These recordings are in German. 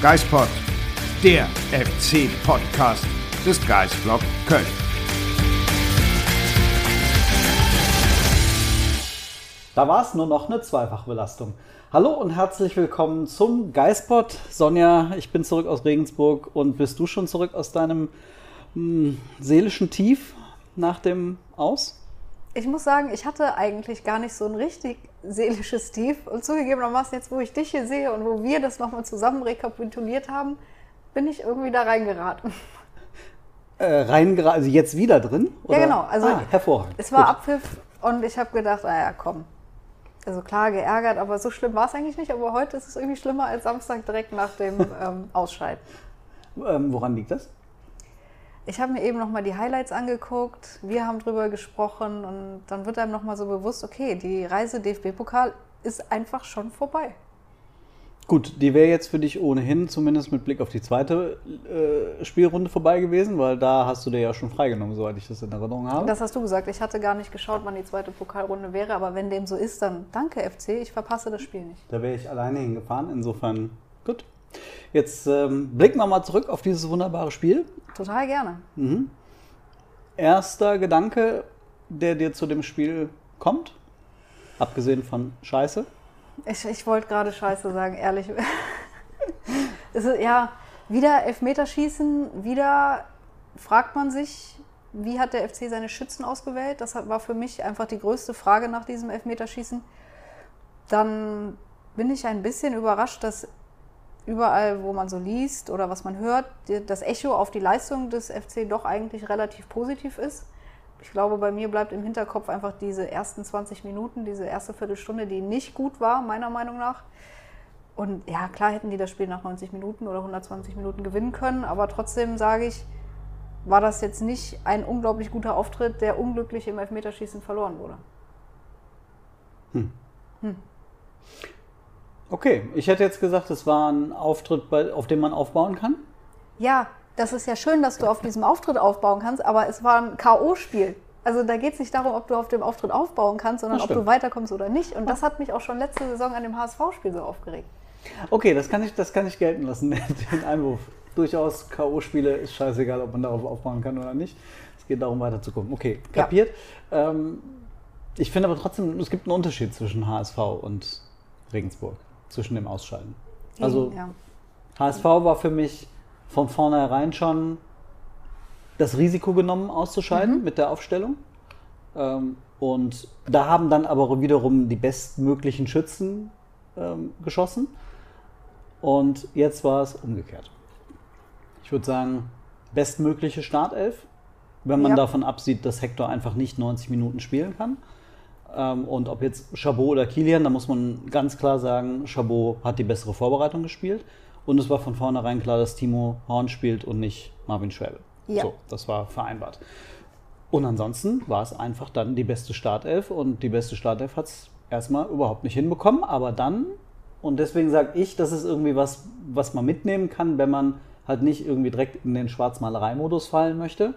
Geispod, der FC-Podcast des Geisblog Köln. Da war es nur noch eine Zweifachbelastung. Hallo und herzlich willkommen zum Geispod. Sonja, ich bin zurück aus Regensburg und bist du schon zurück aus deinem mh, seelischen Tief nach dem Aus? Ich muss sagen, ich hatte eigentlich gar nicht so ein richtig seelisches Tief. Und zugegebenermaßen, jetzt wo ich dich hier sehe und wo wir das nochmal zusammen rekapituliert haben, bin ich irgendwie da reingeraten. Äh, reingeraten, also jetzt wieder drin? Ja, genau. Also ah, hervorragend. Es war Gut. Abpfiff und ich habe gedacht, naja, komm. Also klar, geärgert, aber so schlimm war es eigentlich nicht. Aber heute ist es irgendwie schlimmer als Samstag direkt nach dem ähm, Ausscheiden. Ähm, woran liegt das? Ich habe mir eben nochmal die Highlights angeguckt, wir haben drüber gesprochen und dann wird einem nochmal so bewusst, okay, die Reise DFB-Pokal ist einfach schon vorbei. Gut, die wäre jetzt für dich ohnehin, zumindest mit Blick auf die zweite äh, Spielrunde vorbei gewesen, weil da hast du dir ja schon freigenommen, soweit ich das in Erinnerung habe. Das hast du gesagt. Ich hatte gar nicht geschaut, wann die zweite Pokalrunde wäre, aber wenn dem so ist, dann danke FC, ich verpasse das Spiel nicht. Da wäre ich alleine hingefahren, insofern gut. Jetzt ähm, blicken wir mal zurück auf dieses wunderbare Spiel. Total gerne. Erster Gedanke, der dir zu dem Spiel kommt, abgesehen von Scheiße. Ich, ich wollte gerade Scheiße sagen, ehrlich. ist, ja, wieder Elfmeterschießen, wieder fragt man sich, wie hat der FC seine Schützen ausgewählt? Das war für mich einfach die größte Frage nach diesem Elfmeterschießen. Dann bin ich ein bisschen überrascht, dass überall, wo man so liest oder was man hört, das Echo auf die Leistung des FC doch eigentlich relativ positiv ist. Ich glaube, bei mir bleibt im Hinterkopf einfach diese ersten 20 Minuten, diese erste Viertelstunde, die nicht gut war, meiner Meinung nach. Und ja, klar hätten die das Spiel nach 90 Minuten oder 120 Minuten gewinnen können, aber trotzdem sage ich, war das jetzt nicht ein unglaublich guter Auftritt, der unglücklich im Elfmeterschießen verloren wurde. Okay, ich hätte jetzt gesagt, es war ein Auftritt, bei, auf dem man aufbauen kann. Ja, das ist ja schön, dass du auf diesem Auftritt aufbauen kannst, aber es war ein K.O.-Spiel. Also da geht es nicht darum, ob du auf dem Auftritt aufbauen kannst, sondern ob du weiterkommst oder nicht. Und das hat mich auch schon letzte Saison an dem HSV-Spiel so aufgeregt. Okay, das kann ich, das kann ich gelten lassen, den Einwurf. Durchaus K.O.-Spiele ist scheißegal, ob man darauf aufbauen kann oder nicht. Es geht darum, weiterzukommen. Okay, Ja. kapiert. Ähm, ich finde aber trotzdem, es gibt einen Unterschied zwischen HSV und Regensburg, zwischen dem Ausscheiden. Also ja. HSV war für mich von vornherein schon das Risiko genommen, auszuscheiden mit der Aufstellung. Ähm, und da haben dann aber wiederum die bestmöglichen Schützen ähm, geschossen. Und jetzt war es umgekehrt. Ich würde sagen, bestmögliche Startelf, wenn man Ja. davon absieht, dass Hector einfach nicht 90 Minuten spielen kann. Ähm, und ob jetzt Chabot oder Kilian, da muss man ganz klar sagen, Chabot hat die bessere Vorbereitung gespielt. Und es war von vornherein klar, dass Timo Horn spielt und nicht Marvin Schwäbe. Ja. So, das war vereinbart. Und ansonsten war es einfach dann die beste Startelf und die beste Startelf hat es erstmal überhaupt nicht hinbekommen, aber dann, und deswegen sage ich, das ist irgendwie was, was man mitnehmen kann, wenn man halt nicht irgendwie direkt in den Schwarzmalerei-Modus fallen möchte.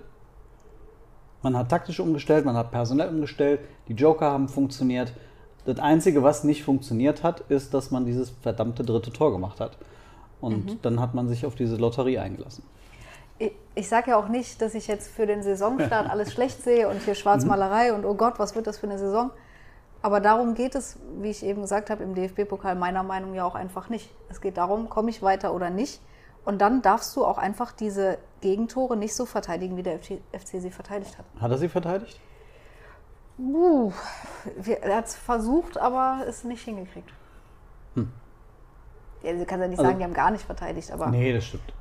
Man hat taktisch umgestellt, man hat personell umgestellt, die Joker haben funktioniert. Das Einzige, was nicht funktioniert hat, ist, dass man dieses verdammte dritte Tor gemacht hat. Und dann hat man sich auf diese Lotterie eingelassen. Ich, ich sage ja auch nicht, dass ich jetzt für den Saisonstart alles schlecht sehe und hier Schwarzmalerei und oh Gott, was wird das für eine Saison? Aber darum geht es, wie ich eben gesagt habe, im DFB-Pokal meiner Meinung nach auch einfach nicht. Es geht darum, komme ich weiter oder nicht. Und dann darfst du auch einfach diese Gegentore nicht so verteidigen, wie der FC, FC sie verteidigt hat. Hat er sie verteidigt? Uh, er hat es versucht, aber es nicht hingekriegt. Ja, du kannst ja nicht Also- sagen, die haben gar nicht verteidigt, aber Nee, das stimmt.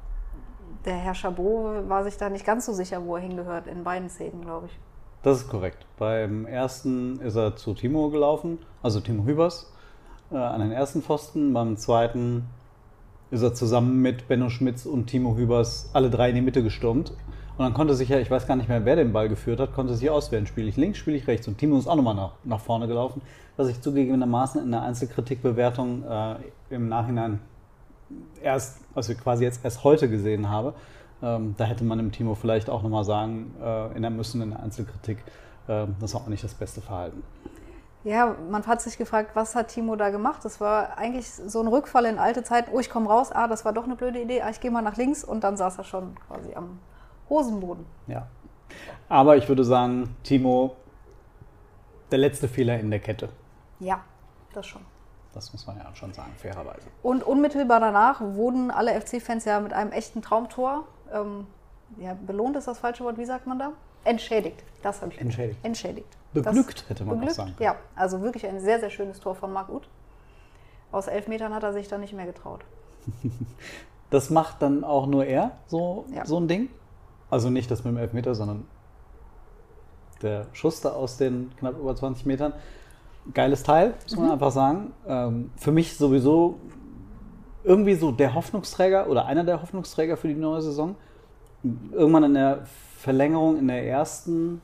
der Herr Chabot war sich da nicht ganz so sicher, wo er hingehört, in beiden Szenen, glaube ich. Das ist korrekt. Beim ersten ist er zu Timo gelaufen, also Timo Hübers, äh, an den ersten Pfosten. Beim zweiten ist er zusammen mit Benno Schmitz und Timo Hübers alle drei in die Mitte gestürmt. Und dann konnte sich ja, ich weiß gar nicht mehr, wer den Ball geführt hat, konnte sich auswählen. Spiele ich links, spiele ich rechts. Und Timo ist auch nochmal nach, nach vorne gelaufen, was ich zugegebenermaßen in der Einzelkritikbewertung äh, im Nachhinein erst, also quasi jetzt erst heute gesehen habe. Ähm, da hätte man dem Timo vielleicht auch nochmal sagen, äh, in der müssen in der Einzelkritik, äh, das war auch nicht das beste Verhalten. Ja, man hat sich gefragt, was hat Timo da gemacht? Das war eigentlich so ein Rückfall in alte Zeiten. Oh, ich komme raus, ah, das war doch eine blöde Idee, ah, ich gehe mal nach links und dann saß er schon quasi am Hosenboden. Ja. Aber ich würde sagen, Timo, der letzte Fehler in der Kette. Ja, das schon. Das muss man ja schon sagen, fairerweise. Und unmittelbar danach wurden alle FC-Fans ja mit einem echten Traumtor, ähm, ja, belohnt ist das falsche Wort, wie sagt man da? Entschädigt. Das habe ich. Entschädigt. Entschädigt. Beglückt, hätte man beglückt, auch sagen können. Ja, also wirklich ein sehr, sehr schönes Tor von Marc Uth. Aus elf Metern hat er sich dann nicht mehr getraut. Das macht dann auch nur er, so, Ja. so ein Ding. Also nicht das mit dem Elfmeter, sondern der Schuss da aus den knapp über 20 Metern. Geiles Teil, muss man einfach sagen. Ähm, für mich sowieso irgendwie so der Hoffnungsträger oder einer der Hoffnungsträger für die neue Saison. Irgendwann in der Verlängerung, in der ersten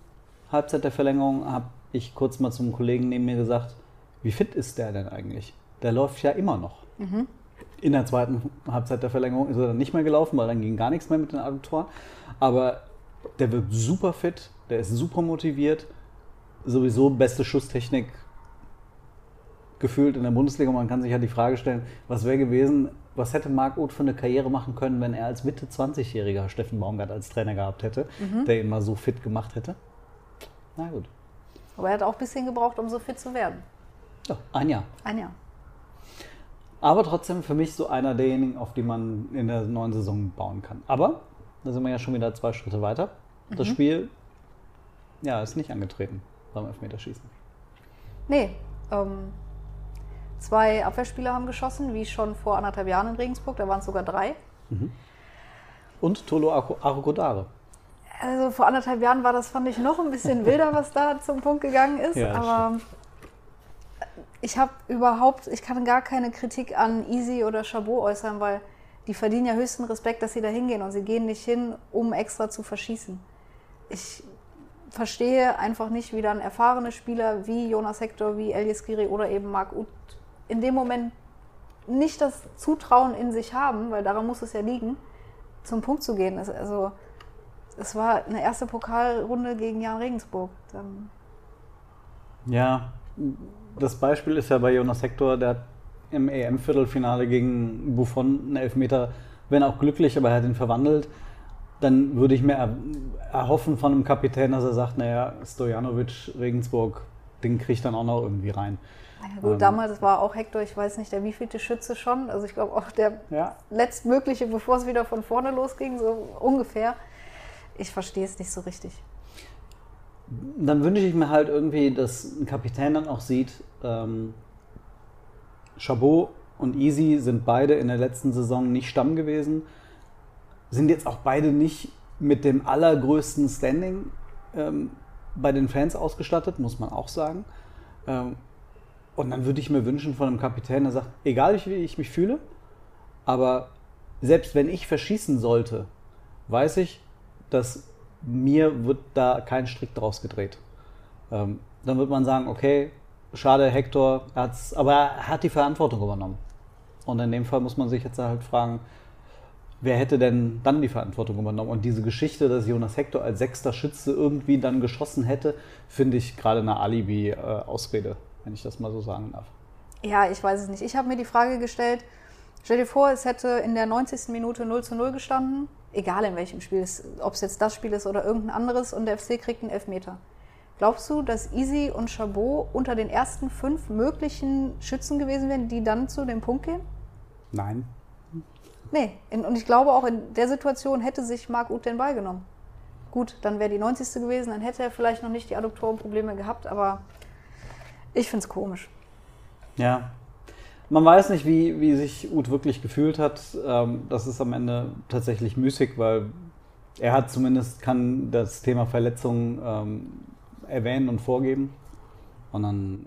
Halbzeit der Verlängerung, habe ich kurz mal zum Kollegen neben mir gesagt, wie fit ist der denn eigentlich? Der läuft ja immer noch. In der zweiten Halbzeit der Verlängerung ist er dann nicht mehr gelaufen, weil dann ging gar nichts mehr mit den Adduktoren. Aber der wirkt super fit, der ist super motiviert. Sowieso beste Schusstechnik gefühlt in der Bundesliga. Man kann sich ja die Frage stellen, was wäre gewesen, was hätte Marc Uth für eine Karriere machen können, wenn er als Mitte 20-Jähriger Steffen Baumgart als Trainer gehabt hätte, der ihn mal so fit gemacht hätte? Na gut. Aber er hat auch ein bisschen gebraucht, um so fit zu werden. Ja, ein Jahr. Ein Jahr. Aber trotzdem für mich so einer derjenigen, auf die man in der neuen Saison bauen kann. Aber da sind wir ja schon wieder zwei Schritte weiter. Das Spiel ja, ist nicht angetreten beim Elfmeterschießen. Nee, ähm, zwei Abwehrspieler haben geschossen, wie schon vor anderthalb Jahren in Regensburg. Da waren es sogar drei. Und Tolo Arukodare. Also vor anderthalb Jahren war das, fand ich, noch ein bisschen wilder, was da zum Punkt gegangen ist. Ja, aber ich habe überhaupt, ich kann gar keine Kritik an Easy oder Chabot äußern, weil die verdienen ja höchsten Respekt, dass sie da hingehen und sie gehen nicht hin, um extra zu verschießen. Ich verstehe einfach nicht, wie dann erfahrene Spieler wie Jonas Hector, wie Elias Giri oder eben Marc Uth in dem Moment nicht das Zutrauen in sich haben, weil daran muss es ja liegen, zum Punkt zu gehen. Also es war eine erste Pokalrunde gegen Jan Regensburg. Dann, Ja, das Beispiel ist ja bei Jonas Hector, der hat im EM-Viertelfinale gegen Buffon einen Elfmeter, wenn auch glücklich, aber er hat ihn verwandelt. Dann würde ich mir er erhoffen von einem Kapitän, dass er sagt, naja, Stojanovic, Regensburg, den kriegt dann auch noch irgendwie rein. naja, gut, Ähm. damals war auch Hector, ich weiß nicht, der wievielte Schütze schon. Also ich glaube auch der Ja, letztmögliche, bevor es wieder von vorne losging, so ungefähr. Ich verstehe es nicht so richtig. dann wünsche ich mir halt irgendwie, dass ein Kapitän dann auch sieht, ähm, Chabot und Easy sind beide in der letzten Saison nicht Stamm gewesen, sind jetzt auch beide nicht mit dem allergrößten Standing ähm, bei den Fans ausgestattet, muss man auch sagen. Ähm, und dann würde ich mir wünschen von einem Kapitän, der sagt, egal wie ich mich fühle, aber selbst wenn ich verschießen sollte, weiß ich, dass mir wird da kein Strick draus gedreht. Ähm, dann wird man sagen, okay, schade, Hector, hat's, aber er hat die Verantwortung übernommen. Und in dem Fall muss man sich jetzt halt fragen, wer hätte denn dann die Verantwortung übernommen? Und diese Geschichte, dass Jonas Hector als sechster Schütze irgendwie dann geschossen hätte, finde ich gerade eine Alibi-Ausrede, wenn ich das mal so sagen darf. Ja, ich weiß es nicht. Ich habe mir die Frage gestellt, stell dir vor, es hätte in der 90. Minute 0 zu 0 gestanden, egal in welchem Spiel, ob es jetzt das Spiel ist oder irgendein anderes und der FC kriegt einen Elfmeter. Glaubst du, dass Easy und Chabot unter den ersten fünf möglichen Schützen gewesen wären, die dann zu dem Punkt gehen? Nein. Nee, in, und ich glaube auch in der Situation hätte sich Marc Uth den Ball genommen. Gut, dann wäre die 90. gewesen, dann hätte er vielleicht noch nicht die Adduktorenprobleme gehabt, aber ich finde es komisch. Ja. Man weiß nicht, wie, wie sich Uth wirklich gefühlt hat. Ähm, das ist am Ende tatsächlich müßig, weil er hat zumindest, kann das Thema Verletzung ähm, erwähnen und vorgeben. Und dann,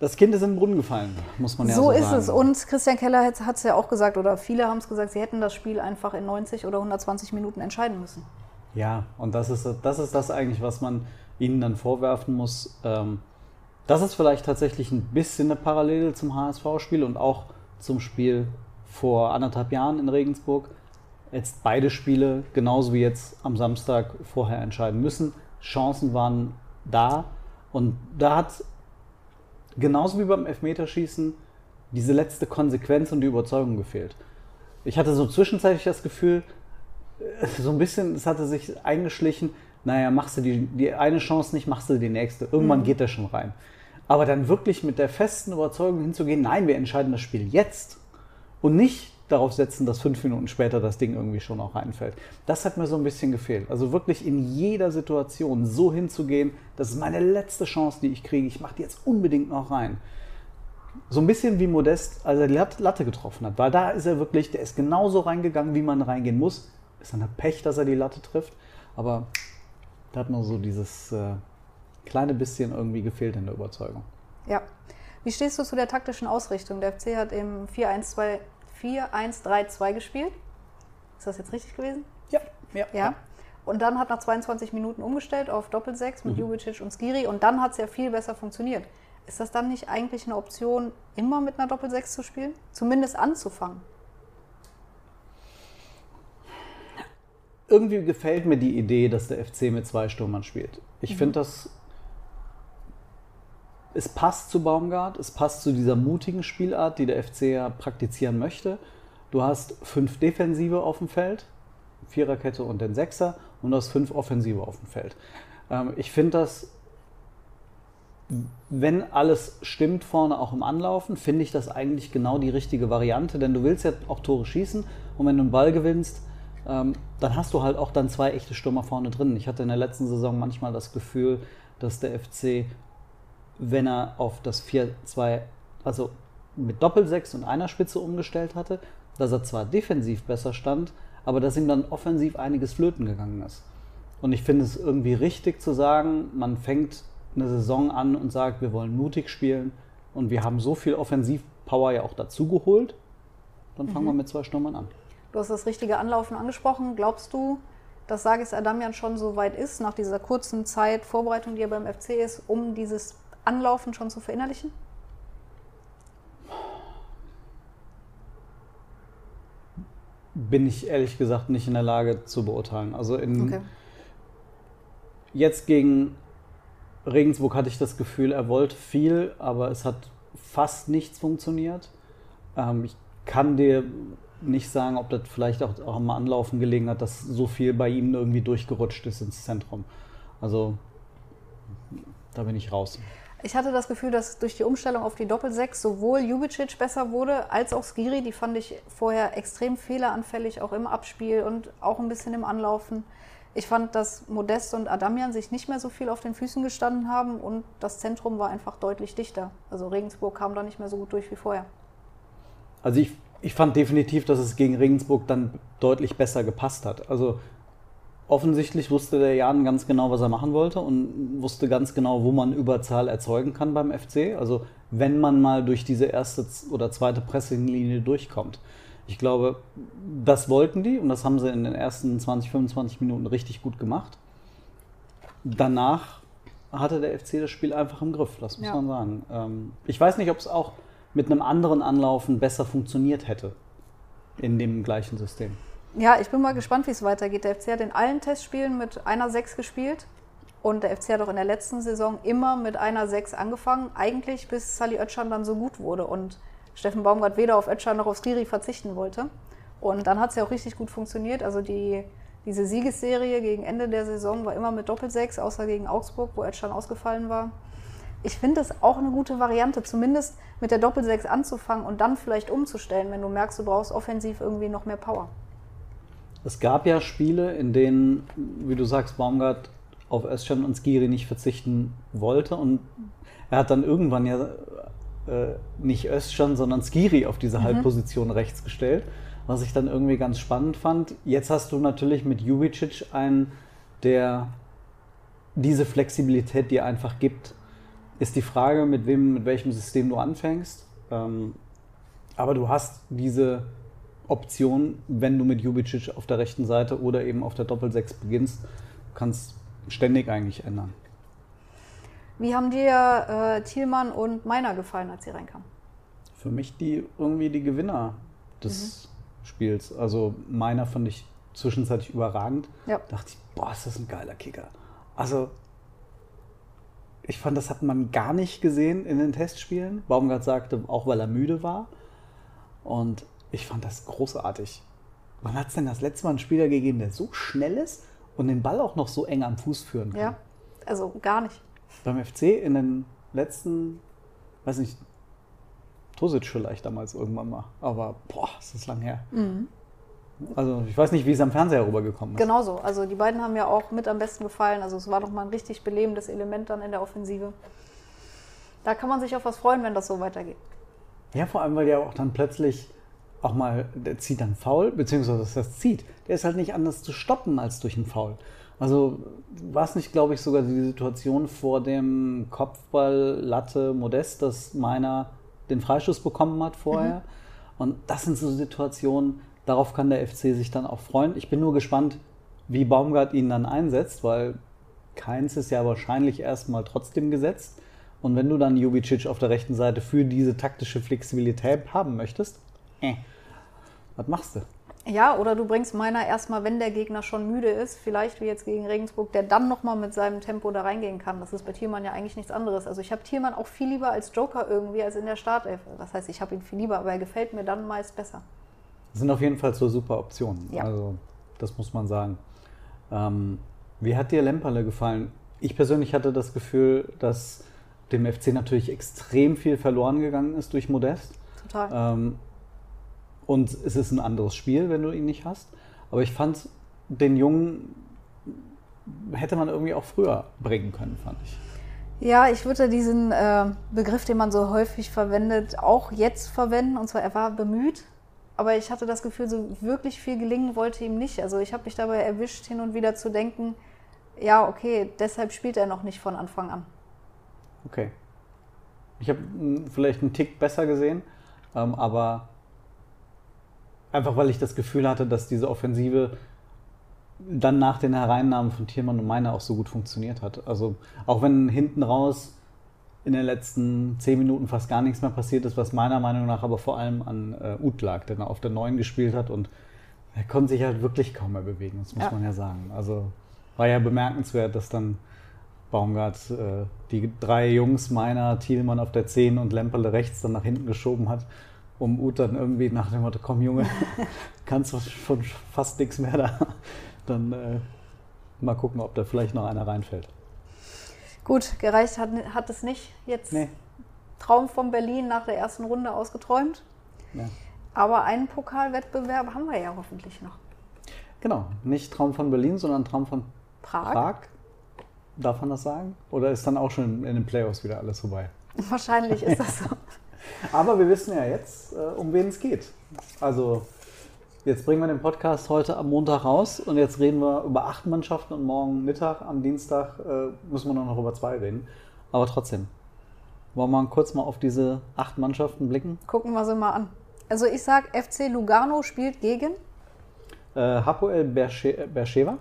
das Kind ist in den Brunnen gefallen, muss man ja so, so sagen. ist es. Und Christian Keller hat es ja auch gesagt, oder viele haben es gesagt, sie hätten das Spiel einfach in 90 oder 120 Minuten entscheiden müssen. Ja, und das ist, das ist das eigentlich, was man ihnen dann vorwerfen muss. Ähm, das ist vielleicht tatsächlich ein bisschen eine Parallele zum HSV-Spiel und auch zum Spiel vor anderthalb Jahren in Regensburg. Jetzt beide Spiele, genauso wie jetzt am Samstag, vorher entscheiden müssen. Chancen waren da. Und da hat genauso wie beim Elfmeterschießen diese letzte Konsequenz und die Überzeugung gefehlt. Ich hatte so zwischenzeitlich das Gefühl, äh, so ein bisschen, es hatte sich eingeschlichen, naja, machst du die, die eine Chance nicht, machst du die nächste. Irgendwann Mhm. geht der schon rein. Aber dann wirklich mit der festen Überzeugung hinzugehen, nein, wir entscheiden das Spiel jetzt und nicht darauf setzen, dass fünf Minuten später das Ding irgendwie schon auch reinfällt. Das hat mir so ein bisschen gefehlt. Also wirklich in jeder Situation so hinzugehen, das ist meine letzte Chance, die ich kriege. Ich mache die jetzt unbedingt noch rein. So ein bisschen wie Modest, als er die Lat- Latte getroffen hat. Weil da ist er wirklich, der ist genauso reingegangen, wie man reingehen muss. Ist dann ein Pech, dass er die Latte trifft. Aber da hat man so dieses äh, kleine bisschen irgendwie gefehlt in der Überzeugung. Ja. Wie stehst du zu der taktischen Ausrichtung? Der FC hat im 4-1-2 4-1-3-2 gespielt. Ist das jetzt richtig gewesen? Ja, ja. Ja. Und dann hat nach 22 Minuten umgestellt auf Doppelsechs Mhm. mit Jubicic und Skiri und dann hat es ja viel besser funktioniert. Ist das dann nicht eigentlich eine Option, immer mit einer Doppelsechs zu spielen? Zumindest anzufangen. Irgendwie gefällt mir die Idee, dass der FC mit zwei Stürmern spielt. Ich finde das. Es passt zu Baumgart, es passt zu dieser mutigen Spielart, die der FC ja praktizieren möchte. Du hast fünf Defensive auf dem Feld, Viererkette und den Sechser, und du hast fünf Offensive auf dem Feld. Ähm, ich finde das, wenn alles stimmt vorne auch im Anlaufen, finde ich das eigentlich genau die richtige Variante, denn du willst ja auch Tore schießen und wenn du einen Ball gewinnst, ähm, dann hast du halt auch dann zwei echte Stürmer vorne drin. Ich hatte in der letzten Saison manchmal das Gefühl, dass der FC, wenn er auf das 4-2, also mit Doppelsechs und einer Spitze umgestellt hatte, dass er zwar defensiv besser stand, aber dass ihm dann offensiv einiges flöten gegangen ist. Und ich finde es irgendwie richtig zu sagen, man fängt eine Saison an und sagt, wir wollen mutig spielen und wir haben so viel Offensivpower ja auch dazu geholt, dann fangen wir mit zwei Stürmern an. Du hast das richtige Anlaufen angesprochen. Glaubst du, dass Sagis Adamian schon so weit ist, nach dieser kurzen Zeit Vorbereitung, die er beim FC ist, um dieses Anlaufen schon zu verinnerlichen? Bin ich ehrlich gesagt nicht in der Lage zu beurteilen. Also in, Okay. jetzt gegen Regensburg hatte ich das Gefühl, er wollte viel, aber es hat fast nichts funktioniert. Ähm, ich kann dir nicht sagen, ob das vielleicht auch, auch am Anlaufen gelegen hat, dass so viel bei ihm irgendwie durchgerutscht ist ins Zentrum. Also da bin ich raus. Ich hatte das Gefühl, dass durch die Umstellung auf die Doppelsechs sowohl Jubicic besser wurde, als auch Skiri. Die fand ich vorher extrem fehleranfällig, auch im Abspiel und auch ein bisschen im Anlaufen. Ich fand, dass Modest und Adamian sich nicht mehr so viel auf den Füßen gestanden haben und das Zentrum war einfach deutlich dichter. Also Regensburg kam da nicht mehr so gut durch wie vorher. Also ich, ich fand definitiv, dass es gegen Regensburg dann deutlich besser gepasst hat. Also offensichtlich wusste der Jan ganz genau, was er machen wollte und wusste ganz genau, wo man Überzahl erzeugen kann beim FC. Also wenn man mal durch diese erste oder zweite Pressinglinie durchkommt. Ich glaube, das wollten die und das haben sie in den ersten 20, 25 Minuten richtig gut gemacht. Danach hatte der FC das Spiel einfach im Griff, das muss Ja. man sagen. Ähm, ich weiß nicht, ob es auch mit einem anderen Anlaufen besser funktioniert hätte in dem gleichen System. Ja, ich bin mal gespannt, wie es weitergeht. Der FC hat in allen Testspielen mit einer 6 gespielt. Und der FC hat auch in der letzten Saison immer mit einer 6 angefangen, eigentlich bis Sally Oetschan dann so gut wurde und Steffen Baumgart weder auf Oetschan noch auf Skiri verzichten wollte. Und dann hat es ja auch richtig gut funktioniert. Also die, diese Siegesserie gegen Ende der Saison war immer mit Doppelsechs, außer gegen Augsburg, wo Oetschan ausgefallen war. Ich finde es auch eine gute Variante, zumindest mit der Doppelsechs anzufangen und dann vielleicht umzustellen, wenn du merkst, du brauchst offensiv irgendwie noch mehr Power. Es gab ja Spiele, in denen, wie du sagst, Baumgart auf Özcan und Skiri nicht verzichten wollte und er hat dann irgendwann ja äh, nicht Özcan, sondern Skiri auf diese Halbposition rechts gestellt, was ich dann irgendwie ganz spannend fand. Jetzt hast du natürlich mit Jubicic einen, der diese Flexibilität dir einfach gibt, ist die Frage, mit wem, mit welchem System du anfängst. Ähm, aber du hast diese Option, wenn du mit Jubicic auf der rechten Seite oder eben auf der Doppel-6 beginnst, kannst ständig eigentlich ändern. Wie haben dir äh, Thielmann und Meiner gefallen, als sie reinkamen? Für mich die irgendwie die Gewinner des Spiels. Also Meiner fand ich zwischenzeitlich überragend. Ja. Dachte ich, boah, ist das ein geiler Kicker. Also ich fand, das hat man gar nicht gesehen in den Testspielen. Baumgart sagte, auch weil er müde war. Und ich fand das großartig. Wann hat es denn das letzte Mal einen Spieler gegeben, der so schnell ist und den Ball auch noch so eng am Fuß führen kann? Ja, also gar nicht. Beim FC in den letzten, weiß nicht, Tosic vielleicht damals irgendwann mal. Aber boah, ist das lang her. Also ich weiß nicht, wie es am Fernseher rübergekommen ist. Genauso. Also die beiden haben ja auch mit am besten gefallen. Also es war doch mal ein richtig belebendes Element dann in der Offensive. Da kann man sich auf was freuen, wenn das so weitergeht. Ja, vor allem, weil der auch dann plötzlich auch mal, der zieht dann faul, beziehungsweise was das zieht. Der ist halt nicht anders zu stoppen als durch einen Foul. Also war es nicht, glaube ich, sogar die Situation vor dem Kopfball Latte Modest, dass meiner den Freistoß bekommen hat vorher. Und das sind so Situationen, darauf kann der FC sich dann auch freuen. Ich bin nur gespannt, wie Baumgart ihn dann einsetzt, weil keins ist ja wahrscheinlich erstmal trotzdem gesetzt. Und wenn du dann Jubicic auf der rechten Seite für diese taktische Flexibilität haben möchtest, äh, was machst du? Ja, oder du bringst meiner erstmal, wenn der Gegner schon müde ist, vielleicht wie jetzt gegen Regensburg, der dann nochmal mit seinem Tempo da reingehen kann. Das ist bei Thielmann ja eigentlich nichts anderes. Also ich habe Thielmann auch viel lieber als Joker irgendwie als in der Startelf. Das heißt, ich habe ihn viel lieber, aber er gefällt mir dann meist besser. Sind auf jeden Fall so super Optionen. Ja. Also, das muss man sagen. Ähm, wie hat dir Lemperle gefallen? Ich persönlich hatte das Gefühl, dass dem FC natürlich extrem viel verloren gegangen ist durch Modest. Total. Ähm, und es ist ein anderes Spiel, wenn du ihn nicht hast. Aber ich fand, den Jungen hätte man irgendwie auch früher bringen können, fand ich. Ja, ich würde diesen äh, Begriff, den man so häufig verwendet, auch jetzt verwenden. Und zwar, er war bemüht, aber ich hatte das Gefühl, so wirklich viel gelingen wollte ihm nicht. Also ich habe mich dabei erwischt, hin und wieder zu denken, ja, okay, deshalb spielt er noch nicht von Anfang an. Okay. Ich habe vielleicht einen Tick besser gesehen, ähm, aber einfach weil ich das Gefühl hatte, dass diese Offensive dann nach den Hereinnahmen von Thielmann und Meiner auch so gut funktioniert hat. Also auch wenn hinten raus in den letzten zehn Minuten fast gar nichts mehr passiert ist, was meiner Meinung nach aber vor allem an äh, Uth lag, der auf der Neuen gespielt hat und er konnte sich halt wirklich kaum mehr bewegen, das muss Ja. man ja sagen. Also war ja bemerkenswert, dass dann Baumgart äh, die drei Jungs, meiner, Thielmann auf der 10 und Lemperle rechts dann nach hinten geschoben hat, um Uth dann irgendwie nach dem Motto, komm Junge, kannst du schon fast nichts mehr da. Dann äh, mal gucken, ob da vielleicht noch einer reinfällt. Gut, gereicht hat, hat es nicht. Jetzt Nee. Traum von Berlin nach der ersten Runde ausgeträumt. Ja. Aber einen Pokalwettbewerb haben wir ja hoffentlich noch. Genau, nicht Traum von Berlin, sondern Traum von Prag. Prag. Darf man das sagen? Oder ist dann auch schon in den Playoffs wieder alles vorbei? Wahrscheinlich ist das so. Aber wir wissen ja jetzt, äh, um wen es geht. Also, jetzt bringen wir den Podcast heute am Montag raus und jetzt reden wir über acht Mannschaften und morgen Mittag, am Dienstag, äh, müssen wir noch über zwei reden. Aber trotzdem, wollen wir kurz mal auf diese acht Mannschaften blicken? Gucken wir sie mal an. Also ich sag, FC Lugano spielt gegen. Äh, Hapoel Bersche- Beersheva,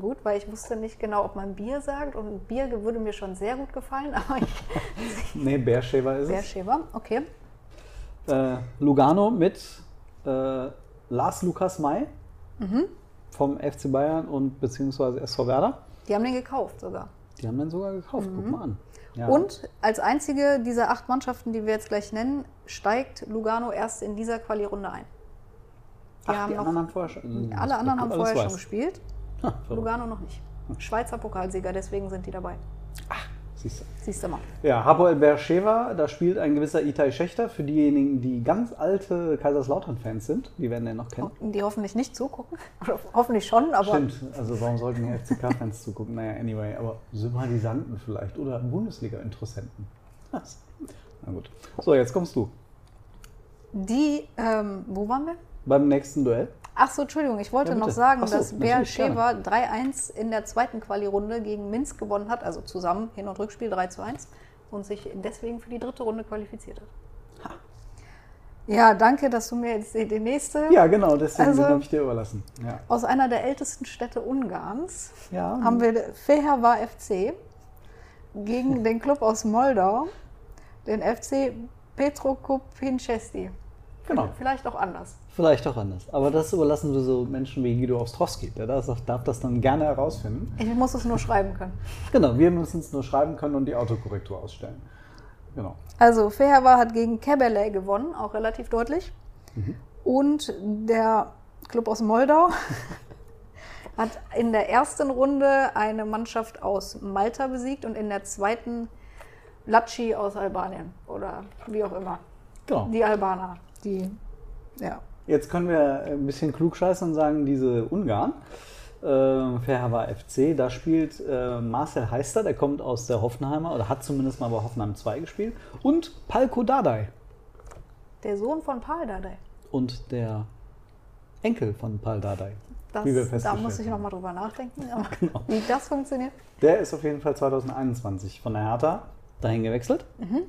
Gut, weil ich wusste nicht genau, ob man Bier sagt. Und Bier würde mir schon sehr gut gefallen, aber ich. nee, Beersheva ist es. Beersheba, okay. äh, Lugano mit äh, Lars Lukas May vom FC Bayern und beziehungsweise SV Werder. Die haben den gekauft sogar. Die haben den sogar gekauft, guck mal an. Ja. Und als einzige dieser acht Mannschaften, die wir jetzt gleich nennen, steigt Lugano erst in dieser Quali-Runde ein. Die Ach, haben die anderen haben vorher schon. alle anderen haben vorher schon weiß. gespielt, Ha. Lugano noch nicht. Schweizer Pokalsieger, deswegen sind die dabei. Siehst du. Siehst du mal. Ja, Hapoel Beersheva, da spielt ein gewisser Itai Schächter. Für diejenigen, die ganz alte Kaiserslautern-Fans sind, die werden den noch kennen. Die hoffentlich nicht zugucken. Oder hoffentlich schon, aber Stimmt, also warum sollten die FCK-Fans zugucken? Naja, anyway, aber Sympathisanten vielleicht oder Bundesliga-Interessenten. Na gut. So, jetzt kommst du. die, ähm, wo waren wir? Beim nächsten Duell. Ach so, Entschuldigung, ich wollte Ja, noch sagen, so, dass Beer Schewa 3-1 in der zweiten Quali-Runde gegen Minsk gewonnen hat, also zusammen Hin- und Rückspiel 3 zu 1 und sich deswegen für die dritte Runde qualifiziert hat. Ja, danke, dass du mir jetzt die, die nächste Ja, genau, deswegen Also- habe ich dir überlassen. Ja, aus einer der ältesten Städte Ungarns ja haben wir Fehervar FC gegen den Club aus Moldau, den FC Petrokupinchesti. Genau. Vielleicht auch anders. Vielleicht auch anders. Aber das überlassen wir so Menschen wie Guido Ostrowski. Der darf, darf das dann gerne herausfinden. Ich muss es nur schreiben können. Genau, wir müssen es nur schreiben können und die Autokorrektur ausstellen. Genau. Also Fehervar hat gegen Kebele gewonnen, auch relativ deutlich. Und der Club aus Moldau hat in der ersten Runde eine Mannschaft aus Malta besiegt und in der zweiten Laci aus Albanien oder wie auch immer. genau. Die Albaner, die ja. Jetzt können wir ein bisschen klugscheißen und sagen, diese Ungarn, äh, Ferhava FC, da spielt äh, Marcel Heister, der kommt aus der Hoffenheimer oder hat zumindest mal bei Hoffenheim 2 gespielt. Und Palko Dardai Der Sohn von Paul Dardai. und der Enkel von Pal Dardai. Das, da muss ich nochmal drüber nachdenken, aber wie das funktioniert. Der ist auf jeden Fall 2021 von der Hertha dahin gewechselt. Mhm.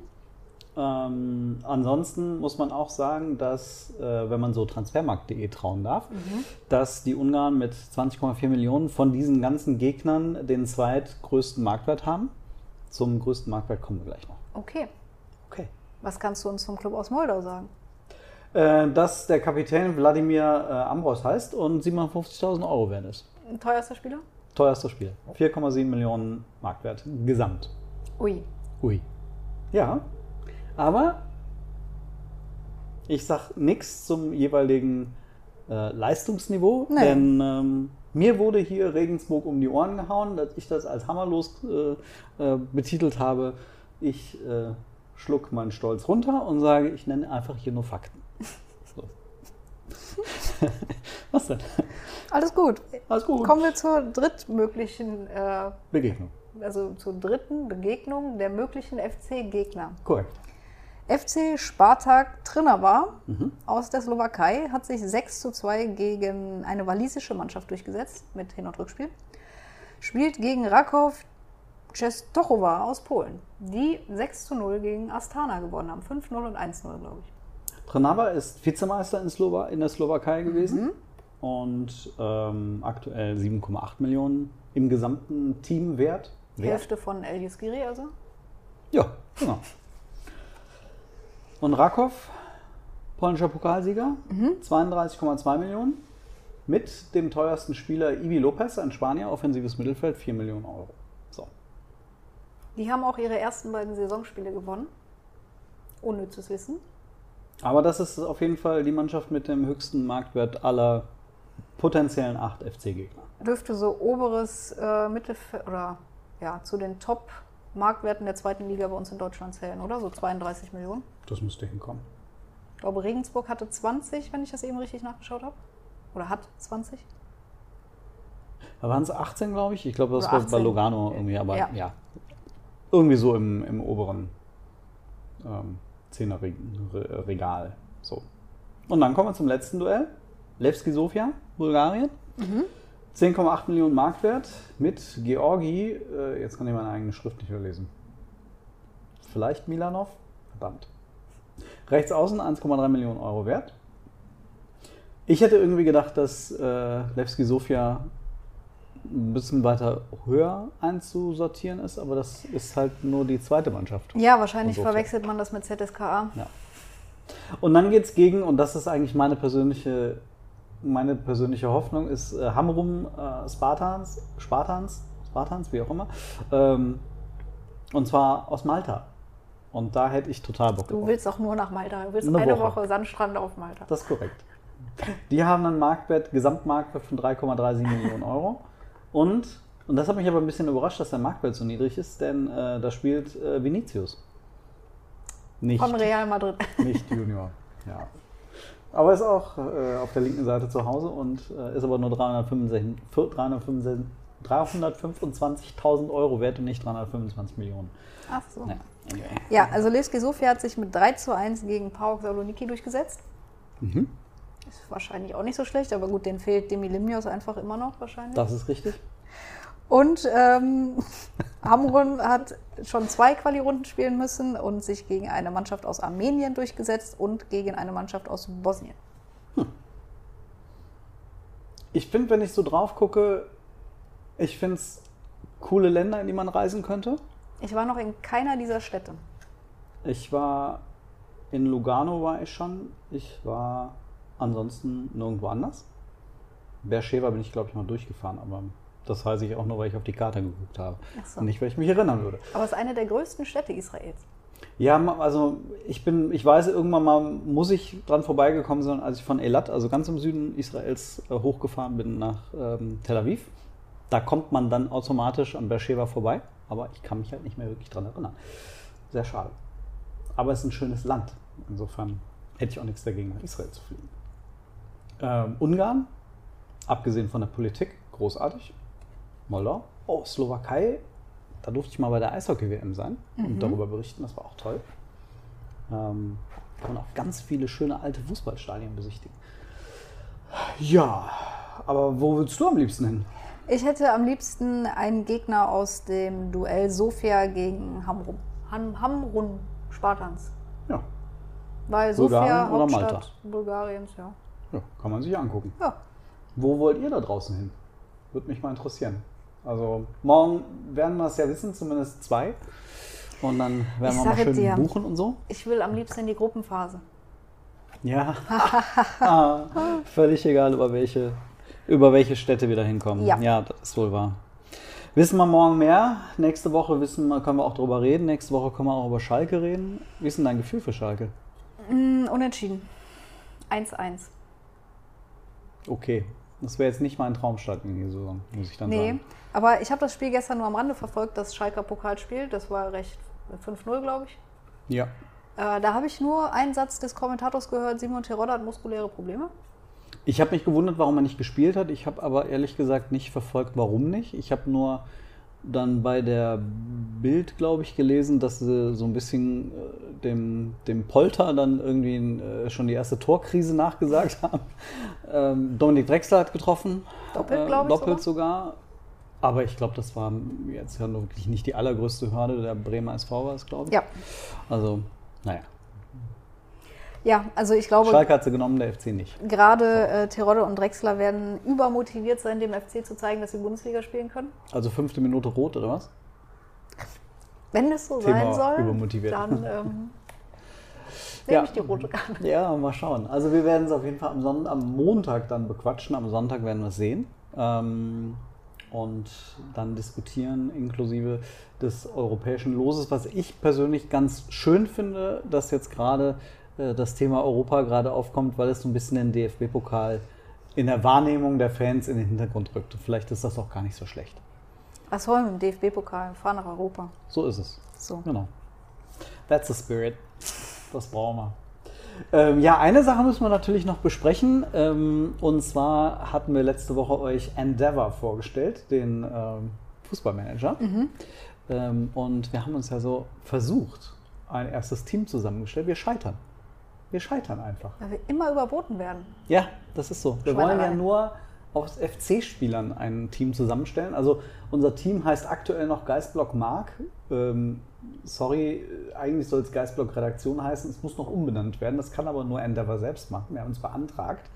Ähm, ansonsten muss man auch sagen, dass, äh, wenn man so transfermarkt.de trauen darf, Mhm. dass die Ungarn mit 20,4 Millionen von diesen ganzen Gegnern den zweitgrößten Marktwert haben. Zum größten Marktwert kommen wir gleich noch. Okay. Okay. Was kannst du uns vom Club aus Moldau sagen? Äh, dass der Kapitän Wladimir äh, Ambros heißt und 750.000 Euro wert ist. Teuerster Spieler? Teuerster Spiel. 4,7 Millionen Marktwert. Gesamt. Ui. Ui. Ja, aber ich sag nichts zum jeweiligen äh, Leistungsniveau, Nee. denn ähm, mir wurde hier Regensburg um die Ohren gehauen, dass ich das als hammerlos äh, äh, betitelt habe. Ich äh, schluck meinen Stolz runter und sage, ich nenne einfach hier nur Fakten. So. Was denn? Alles gut. Alles gut. Kommen wir zur drittmöglichen, äh, Begegnung. also zur dritten Begegnung der möglichen FC-Gegner. Korrekt. FC Spartak Trnava aus der Slowakei hat sich 6 zu 2 gegen eine walisische Mannschaft durchgesetzt mit Hin- und Rückspiel. Spielt gegen Rakow Częstochowa aus Polen, die 6 zu 0 gegen Astana gewonnen haben. 5-0 und 1-0, glaube ich. Trnava ist Vizemeister in, Slowa in der Slowakei gewesen und ähm, aktuell 7,8 Millionen im gesamten Teamwert. Wert? Hälfte von El Yuskiri also. Ja, genau. Und Rakow, polnischer Pokalsieger, 32,2 Millionen. Mit dem teuersten Spieler Ivi Lopez, ein Spanier, offensives Mittelfeld, 4 Millionen Euro. So. Die haben auch ihre ersten beiden Saisonspiele gewonnen. Unnützes Wissen. Aber das ist auf jeden Fall die Mannschaft mit dem höchsten Marktwert aller potenziellen 8 FC-Gegner. Dürfte so oberes äh, Mittelfeld oder ja, zu den Top-Marktwerten der zweiten Liga bei uns in Deutschland zählen, oder? So 32 Millionen. Das müsste hinkommen. Ich glaube, Regensburg hatte 20, wenn ich das eben richtig nachgeschaut habe. Oder hat 20. Da waren es 18, glaube ich. Ich glaube, das war bei 18. Logano irgendwie, aber ja. Ja. Irgendwie so im, im oberen ähm, Zehnerregal. So. Und dann kommen wir zum letzten Duell. Levski Sofia, Bulgarien. 10,8 Millionen Marktwert mit Georgi. Äh, jetzt kann ich meine eigene Schrift nicht mehr lesen. Vielleicht Milanov? Verdammt. Rechts außen 1,3 Millionen Euro wert. Ich hätte irgendwie gedacht, dass äh, Levski Sofia ein bisschen weiter höher einzusortieren ist, aber das ist halt nur die zweite Mannschaft. Ja, wahrscheinlich verwechselt man das mit ZSKA. Ja. Und dann geht es gegen, und das ist eigentlich meine persönliche, meine persönliche Hoffnung, ist äh, Hamrum äh, Spartans, Spartans, Spartans, wie auch immer. Ähm, und zwar aus Malta. Und da hätte ich total Bock Du drauf. willst auch nur nach Malta. Du willst Eine eine, Woche. Woche. Sandstrand auf Malta. Das ist korrekt. Die haben einen Marktwert, Gesamtmarktwert von 3,37 Millionen Euro. Und, und das hat mich aber ein bisschen überrascht, dass der Marktwert so niedrig ist, denn äh, da spielt äh, Vinicius. Nicht, Von Real Madrid. nicht Junior. Ja. Aber ist auch äh, auf der linken Seite zu Hause und äh, ist aber nur 365 365 325.000 Euro wert und nicht 325 Millionen. Ach so. Ja, anyway. Ja, also Levski Sofia hat sich mit 3 zu 1 gegen PAOK Saloniki durchgesetzt. Ist wahrscheinlich auch nicht so schlecht, aber gut, den fehlt Demi Limnios einfach immer noch wahrscheinlich. Das ist richtig. Und ähm, Hamrun hat schon zwei Quali-Runden spielen müssen und sich gegen eine Mannschaft aus Armenien durchgesetzt und gegen eine Mannschaft aus Bosnien. Ich finde, wenn ich so drauf gucke, ich finde es coole Länder, in die man reisen könnte. Ich war noch in keiner dieser Städte. Ich war in Lugano war ich schon. Ich war ansonsten nirgendwo anders. Beersheba bin ich, glaube ich, mal durchgefahren, aber das weiß ich auch nur, weil ich auf die Karte geguckt habe. So. Und nicht, weil ich mich erinnern würde. Aber es ist eine der größten Städte Israels. Ja, also ich bin, ich weiß, irgendwann mal muss ich dran vorbeigekommen sein, als ich von Elat, also ganz im Süden Israels, äh, hochgefahren bin nach ähm, Tel Aviv. Da kommt man dann automatisch an Beersheba vorbei, aber ich kann mich halt nicht mehr wirklich dran erinnern. Sehr schade. Aber es ist ein schönes Land. Insofern hätte ich auch nichts dagegen, nach Israel zu fliegen. Ähm, Ungarn, abgesehen von der Politik, großartig. Moldau. Oh, Slowakei, da durfte ich mal bei der Eishockey-WM sein und darüber berichten. Das war auch toll. Ähm, kann man auch ganz viele schöne alte Fußballstadien besichtigen. Ja, aber wo willst du am liebsten hin? Ich hätte am liebsten einen Gegner aus dem Duell Sofia gegen Hamrun. Ham Hamrun Spartans. Ja, Weil Sofia, oder Hauptstadt Malta? Bulgariens, ja. ja kann man sich angucken. Ja, Wo wollt ihr da draußen hin? Würde mich mal interessieren. Also morgen werden wir es ja wissen, zumindest zwei. Und dann werden Ich wir mal schön dir. buchen und so. ich will am liebsten in die Gruppenphase. Ja, ah, völlig egal, über welche, über welche Städte wir da hinkommen. Ja. ja, das ist wohl wahr. Wissen wir morgen mehr. Nächste Woche wissen wir, können wir auch drüber reden. Nächste Woche können wir auch über Schalke reden. Wie ist denn dein Gefühl für Schalke? Hm, unentschieden. 1-1. Okay, das wäre jetzt nicht mein Traumstart in die Saison, muss ich dann Nee, sagen. aber ich habe das Spiel gestern nur am Rande verfolgt, das Schalker Pokalspiel. Das war recht 5-0, glaube ich. Ja. Äh, da habe ich nur einen Satz des Kommentators gehört, Simon Terodde hat muskuläre Probleme. Ich habe mich gewundert, warum er nicht gespielt hat. Ich habe aber ehrlich gesagt nicht verfolgt, warum nicht. Ich habe nur dann bei der Bild, glaube ich, gelesen, dass sie so ein bisschen äh, dem, dem Polter dann irgendwie äh, schon die erste Torkrise nachgesagt haben. Ähm, Dominik Drexler hat getroffen. Doppelt, glaub ich Doppelt sogar. Aber ich glaube, das war jetzt ja nur wirklich nicht die allergrößte Hürde. Der Bremer SV war es, glaube ich. Ja. Also, naja. Ja, also ich glaube, Schalke hat sie genommen, der FC nicht. gerade äh, Terodde und Drexler werden übermotiviert sein, dem FC zu zeigen, dass sie Bundesliga spielen können. Also fünfte Minute rot, oder was? Wenn es so Thema sein soll, übermotiviert. dann ähm, Ja. nehme ich die rote Karte. Ja, mal schauen. Also wir werden es auf jeden Fall am, Son am Montag dann bequatschen. Am Sonntag werden wir es sehen. Ähm, und dann diskutieren inklusive des europäischen Loses, was ich persönlich ganz schön finde, dass jetzt gerade das Thema Europa gerade aufkommt, weil es so ein bisschen den DFB-Pokal in der Wahrnehmung der Fans in den Hintergrund rückt. Und vielleicht ist das auch gar nicht so schlecht. Was wollen wir im DFB-Pokal? Fahren nach Europa. So ist es. So. Genau. That's the spirit. Das brauchen wir. Ähm, ja, eine Sache müssen wir natürlich noch besprechen. Ähm, und zwar hatten wir letzte Woche euch Endeavor vorgestellt, den ähm, Fußballmanager. Ähm, und wir haben uns ja so versucht, ein erstes Team zusammengestellt. Wir scheitern. Wir scheitern einfach. Weil wir immer überboten werden. Ja, das ist so. Wir wollen ja nur aus FC-Spielern ein Team zusammenstellen. Also unser Team heißt aktuell noch Geistblock Mark. Ähm, sorry, eigentlich soll es Geistblock Redaktion heißen. Es muss noch umbenannt werden. Das kann aber nur Endeavor selbst machen. Wir haben uns beantragt.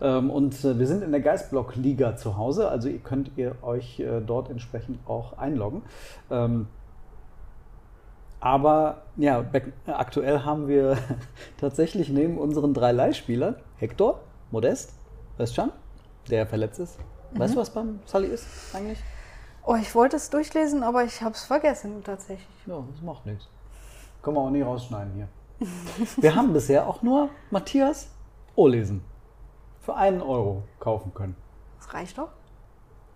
Ähm, und äh, wir sind in der Geistblock Liga zu Hause. Also ihr könnt ihr euch äh, dort entsprechend auch einloggen. Ähm, aber ja, aktuell haben wir tatsächlich neben unseren drei Leihspielern Hector, Modest, Westchan, der verletzt ist. Weißt du, was beim Sully ist eigentlich? Oh, ich wollte es durchlesen, aber ich habe es vergessen tatsächlich. Ja, das macht nichts. Können wir auch nie rausschneiden hier. Wir haben bisher auch nur Matthias Ohlesen für einen Euro kaufen können. Das reicht doch.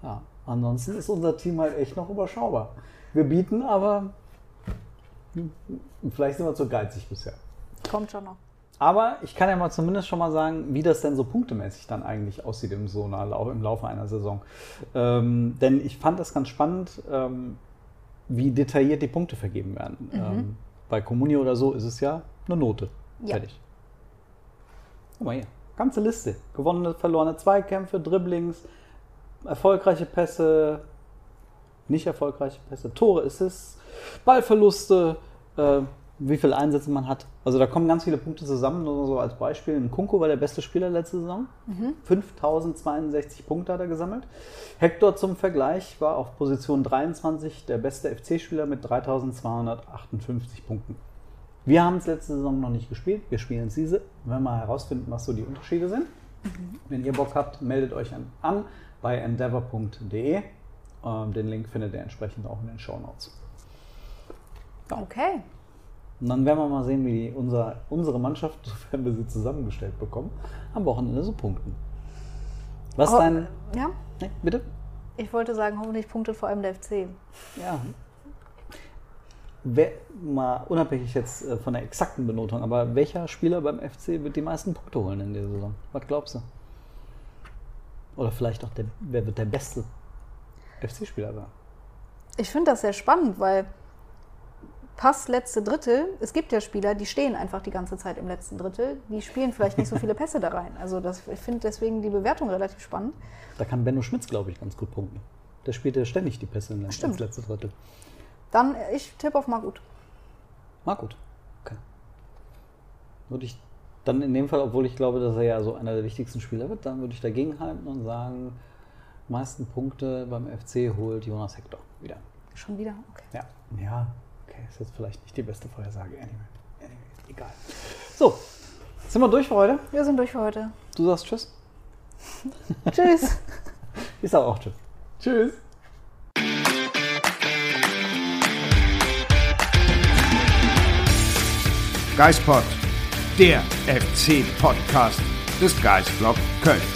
Ja, ansonsten ist unser Team halt echt noch überschaubar. Wir bieten aber, vielleicht sind wir zu geizig bisher. Kommt schon noch. Aber ich kann ja mal zumindest schon mal sagen, wie das denn so punktemäßig dann eigentlich aussieht im, so einer, Lau- im Laufe einer Saison. Ähm, denn ich fand das ganz spannend, ähm, wie detailliert die Punkte vergeben werden. Ähm, bei Communio oder so ist es ja eine Note. Ja. Fertig. Guck mal hier. Ganze Liste. Gewonnene, verlorene Zweikämpfe, Dribblings, erfolgreiche Pässe, nicht erfolgreiche Pässe, Tore, Assists, Ballverluste, äh, wie viele Einsätze man hat. Also da kommen ganz viele Punkte zusammen, nur so als Beispiel. Ein Kunko war der beste Spieler letzte Saison. 5062 Punkte hat er gesammelt. Hector zum Vergleich war auf Position 23 der beste FC-Spieler mit 3258 Punkten. Wir haben es letzte Saison noch nicht gespielt. Wir spielen es diese. Wenn wir mal herausfinden, was so die Unterschiede sind. Wenn ihr Bock habt, meldet euch an, an bei endeavor.de. Ähm, den Link findet ihr entsprechend auch in den Show Notes. Okay. Und dann werden wir mal sehen, wie unser, unsere Mannschaft, sofern wir sie zusammengestellt bekommen, am Wochenende so punkten. Was Oh, dein. Ja, Nee, bitte? ich wollte sagen, hoffentlich punktet vor allem der FC. Ja. Wer, mal unabhängig jetzt äh, von der exakten Benotung, aber welcher Spieler beim FC wird die meisten Punkte holen in der Saison? Was glaubst du? Oder vielleicht auch der, wer wird der beste FC-Spieler sein? Ich finde das sehr spannend, weil Pass letzte Drittel, es gibt ja Spieler, die stehen einfach die ganze Zeit im letzten Drittel, die spielen vielleicht nicht so viele Pässe da rein. Also das, ich finde deswegen die Bewertung relativ spannend. Da kann Benno Schmitz, glaube ich, ganz gut punkten. Der spielt ja ständig die Pässe in Stimmt. ins letzte Drittel. Dann, ich tippe auf Margut. Mag gut. Okay. Würde ich dann in dem Fall, obwohl ich glaube, dass er ja so einer der wichtigsten Spieler wird, dann würde ich dagegen halten und sagen, meisten Punkte beim FC holt Jonas Hector wieder. Schon wieder? Okay. Ja, ja, okay, ist jetzt vielleicht nicht die beste Vorhersage. Anyway, anyway egal. So, sind wir durch für heute? Wir sind durch für heute. Du sagst Tschüss. Tschüss. Ich sag auch Tschüss. Tschüss. Geispod, der FC-Podcast des Geisblog Köln.